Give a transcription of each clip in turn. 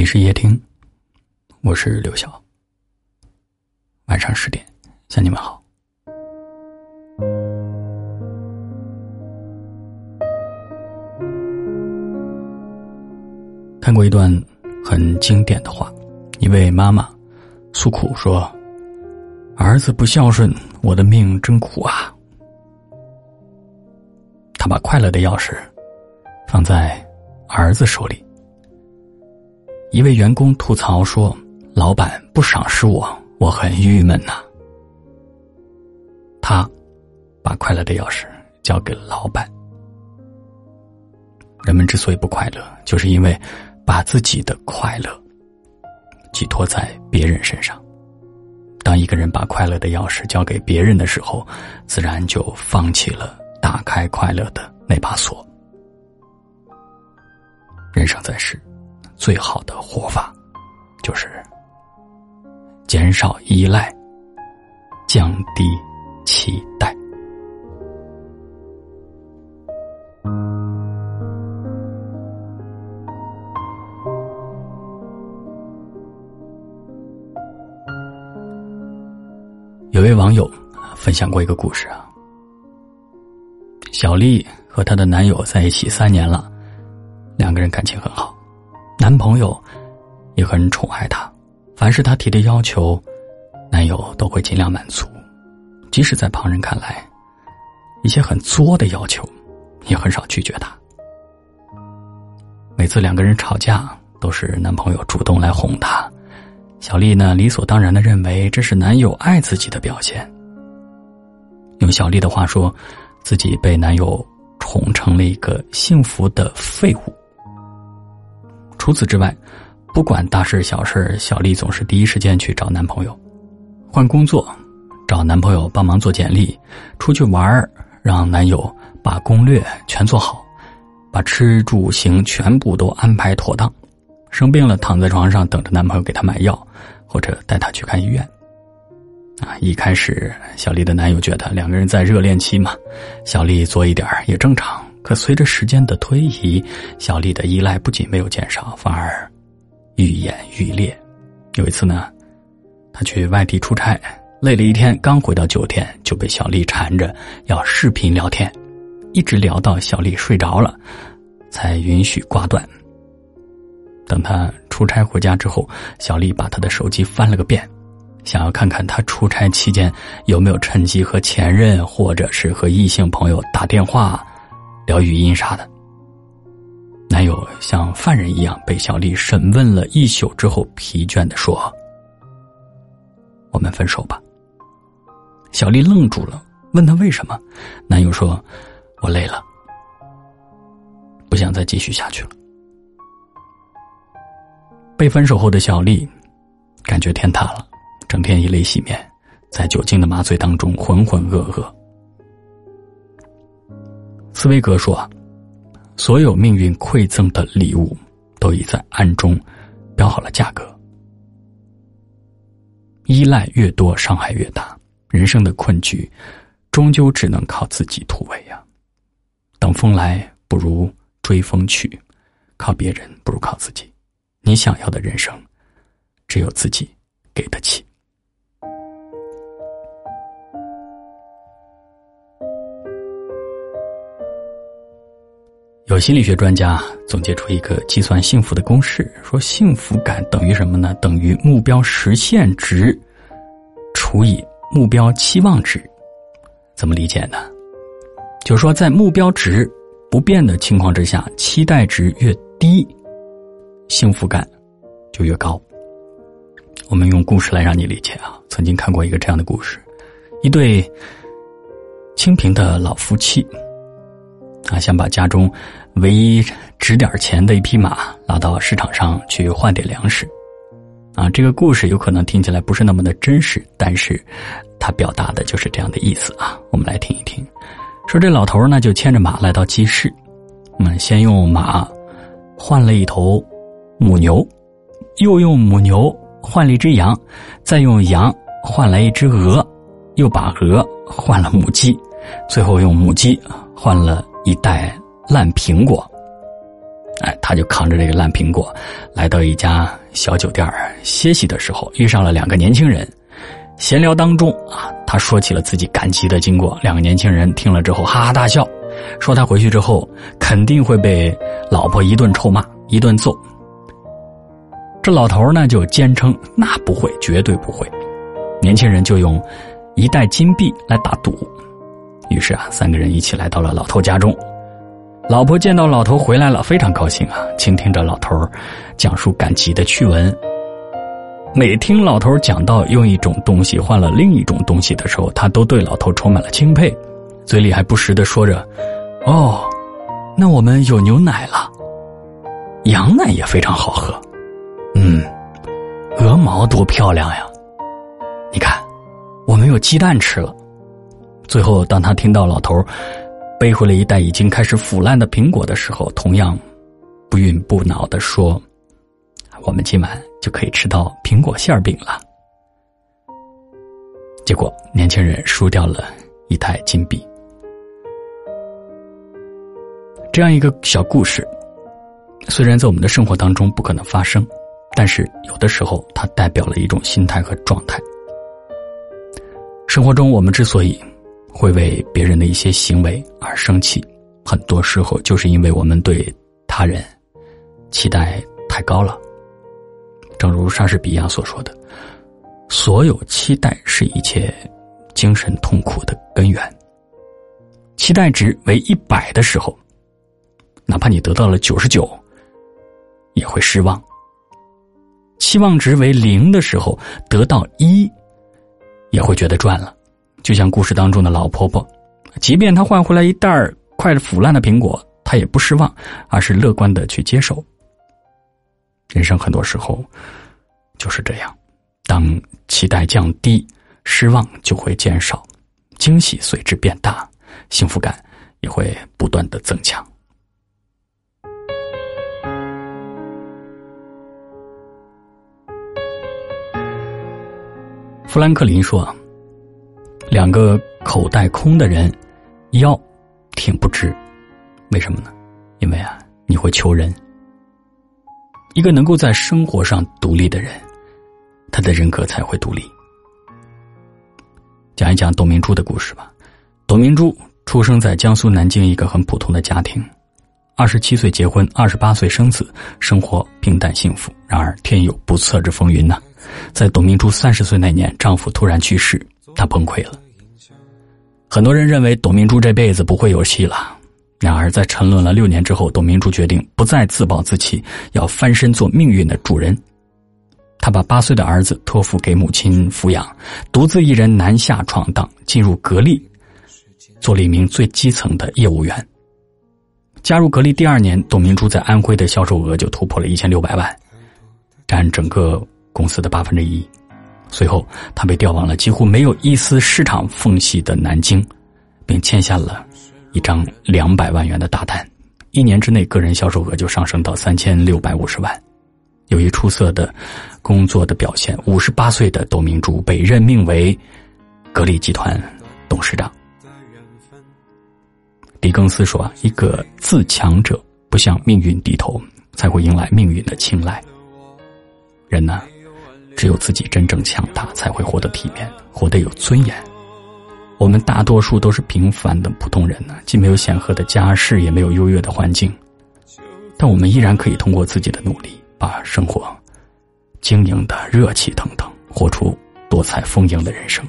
里是夜听，我是刘晓。晚上十点，向你们好。看过一段很经典的话，一位妈妈诉苦说：“儿子不孝顺，我的命真苦啊。”他把快乐的钥匙放在儿子手里。一位员工吐槽说：“老板不赏识我，我很郁闷呐。”他把快乐的钥匙交给了老板。人们之所以不快乐，就是因为把自己的快乐寄托在别人身上。当一个人把快乐的钥匙交给别人的时候，自然就放弃了打开快乐的那把锁。人生在世。最好的活法，就是减少依赖，降低期待。有位网友分享过一个故事啊，小丽和她的男友在一起三年了，两个人感情很好。男朋友也很宠爱她，凡是她提的要求，男友都会尽量满足。即使在旁人看来，一些很作的要求，也很少拒绝她。每次两个人吵架，都是男朋友主动来哄她。小丽呢，理所当然的认为这是男友爱自己的表现。用小丽的话说，自己被男友宠成了一个幸福的废物。除此之外，不管大事小事，小丽总是第一时间去找男朋友。换工作，找男朋友帮忙做简历；出去玩让男友把攻略全做好，把吃住行全部都安排妥当。生病了，躺在床上等着男朋友给她买药，或者带她去看医院。啊，一开始小丽的男友觉得两个人在热恋期嘛，小丽做一点也正常。可随着时间的推移，小丽的依赖不仅没有减少，反而愈演愈烈。有一次呢，他去外地出差，累了一天，刚回到酒店就被小丽缠着要视频聊天，一直聊到小丽睡着了，才允许挂断。等他出差回家之后，小丽把他的手机翻了个遍，想要看看他出差期间有没有趁机和前任或者是和异性朋友打电话。聊语音啥的，男友像犯人一样被小丽审问了一宿之后，疲倦的说：“我们分手吧。”小丽愣住了，问他为什么？男友说：“我累了，不想再继续下去了。”被分手后的小丽感觉天塌了，整天以泪洗面，在酒精的麻醉当中浑浑噩噩。茨威格说：“所有命运馈赠的礼物，都已在暗中标好了价格。依赖越多，伤害越大。人生的困局，终究只能靠自己突围呀！等风来，不如追风去；靠别人，不如靠自己。你想要的人生，只有自己给得起。”有心理学专家总结出一个计算幸福的公式，说幸福感等于什么呢？等于目标实现值除以目标期望值。怎么理解呢？就是说，在目标值不变的情况之下，期待值越低，幸福感就越高。我们用故事来让你理解啊。曾经看过一个这样的故事：一对清贫的老夫妻。啊，想把家中唯一值点钱的一匹马拉到市场上去换点粮食，啊，这个故事有可能听起来不是那么的真实，但是它表达的就是这样的意思啊。我们来听一听，说这老头呢就牵着马来到集市，嗯，先用马换了一头母牛，又用母牛换了一只羊，再用羊换来一只鹅，又把鹅换了母鸡，最后用母鸡换了。一袋烂苹果，哎，他就扛着这个烂苹果，来到一家小酒店歇息的时候，遇上了两个年轻人。闲聊当中啊，他说起了自己赶集的经过。两个年轻人听了之后哈哈大笑，说他回去之后肯定会被老婆一顿臭骂，一顿揍。这老头呢就坚称那不会，绝对不会。年轻人就用一袋金币来打赌。于是啊，三个人一起来到了老头家中。老婆见到老头回来了，非常高兴啊，倾听着老头讲述赶集的趣闻。每听老头讲到用一种东西换了另一种东西的时候，他都对老头充满了钦佩，嘴里还不时的说着：“哦，那我们有牛奶了，羊奶也非常好喝，嗯，鹅毛多漂亮呀！你看，我们有鸡蛋吃了。”最后，当他听到老头背回了一袋已经开始腐烂的苹果的时候，同样不愠不恼的说。我们今晚就可以吃到苹果馅饼了。结果年轻人输掉了一台金币。这样一个小故事，虽然在我们的生活当中不可能发生，但是有的时候它代表了一种心态和状态。生活中，我们之所以会为别人的一些行为而生气，很多时候就是因为我们对他人期待太高了。正如莎士比亚所说的：“所有期待是一切精神痛苦的根源。期待值为一百的时候，哪怕你得到了九十九，也会失望；期望值为零的时候，得到一，也会觉得赚了。就像故事当中的老婆婆，即便她换回来一袋儿快腐烂的苹果，她也不失望，而是乐观的去接受。”人生很多时候就是这样，当期待降低，失望就会减少，惊喜随之变大，幸福感也会不断的增强。富兰克林说：“两个口袋空的人，腰挺不直，为什么呢？因为啊，你会求人。”一个能够在生活上独立的人，他的人格才会独立。讲一讲董明珠的故事吧。董明珠出生在江苏南京一个很普通的家庭，二十七岁结婚，二十八岁生子，生活平淡幸福。然而天有不测之风云呐，在董明珠三十岁那年，丈夫突然去世，他崩溃了。很多人认为董明珠这辈子不会有戏了。然而，在沉沦了六年之后，董明珠决定不再自暴自弃，要翻身做命运的主人。他把八岁的儿子托付给母亲抚养，独自一人南下闯荡，进入格力，做了一名最基层的业务员。加入格力第二年，董明珠在安徽的销售额就突破了一千六百万，占整个公司的八分之一。随后，他被调往了几乎没有一丝市场缝隙的南京，并签下了。一张两百万元的大单，一年之内个人销售额就上升到三千六百五十万。由于出色的工作的表现，五十八岁的董明珠被任命为格力集团董事长。狄更斯说：“一个自强者不向命运低头，才会迎来命运的青睐。人呢，只有自己真正强大，才会活得体面，活得有尊严。”我们大多数都是平凡的普通人呢，既没有显赫的家世，也没有优越的环境，但我们依然可以通过自己的努力，把生活经营的热气腾腾，活出多彩丰盈的人生。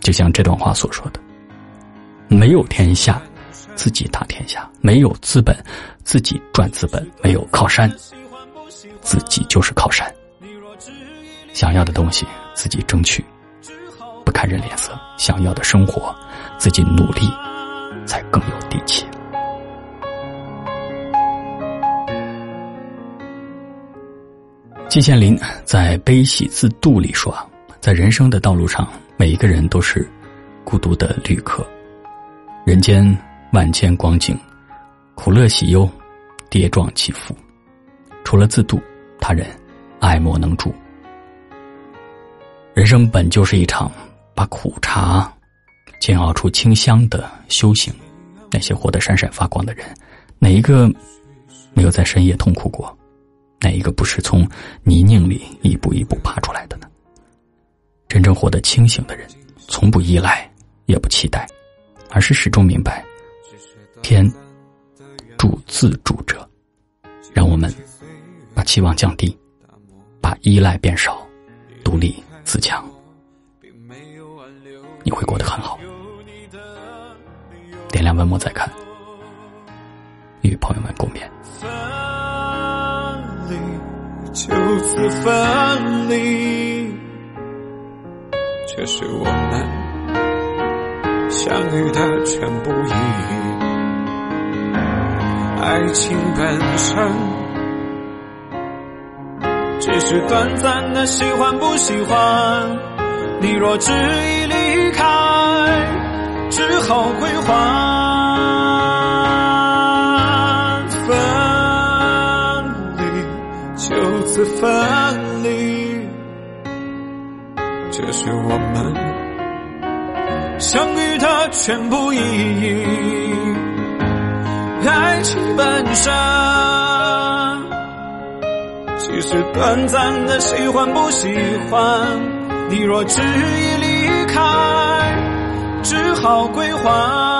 就像这段话所说的：“没有天下，自己打天下；没有资本，自己赚资本；没有靠山，自己就是靠山。想要的东西，自己争取。”不看人脸色，想要的生活，自己努力才更有底气。季羡林在《悲喜自度》里说：“在人生的道路上，每一个人都是孤独的旅客。人间万千光景，苦乐喜忧，跌撞起伏。除了自度，他人爱莫能助。人生本就是一场。”把苦茶煎熬出清香的修行，那些活得闪闪发光的人，哪一个没有在深夜痛哭过？哪一个不是从泥泞里一步一步爬出来的呢？真正活得清醒的人，从不依赖，也不期待，而是始终明白，天助自助者。让我们把期望降低，把依赖变少，独立自强，你会过得很好。点亮文末再看，与朋友们共勉。分离，就此分离，这是我们相遇的全部意义。爱情本身只是短暂的喜欢不喜欢，你若执意离开，只好归还。分离，就此分离，这是我们相遇的全部意义。爱情本身只是短暂的喜欢不喜欢，你若执意离开，只好归还。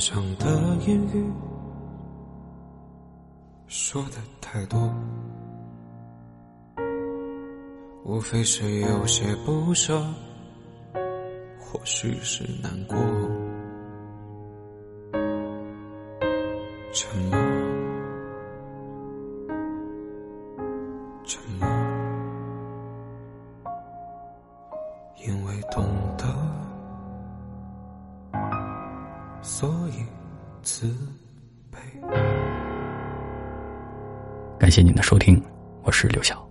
上的言语说的太多，无非是有些不舍，或许是难过。沉默，沉默，因为懂得。所以，慈悲。感谢您的收听，我是刘晓。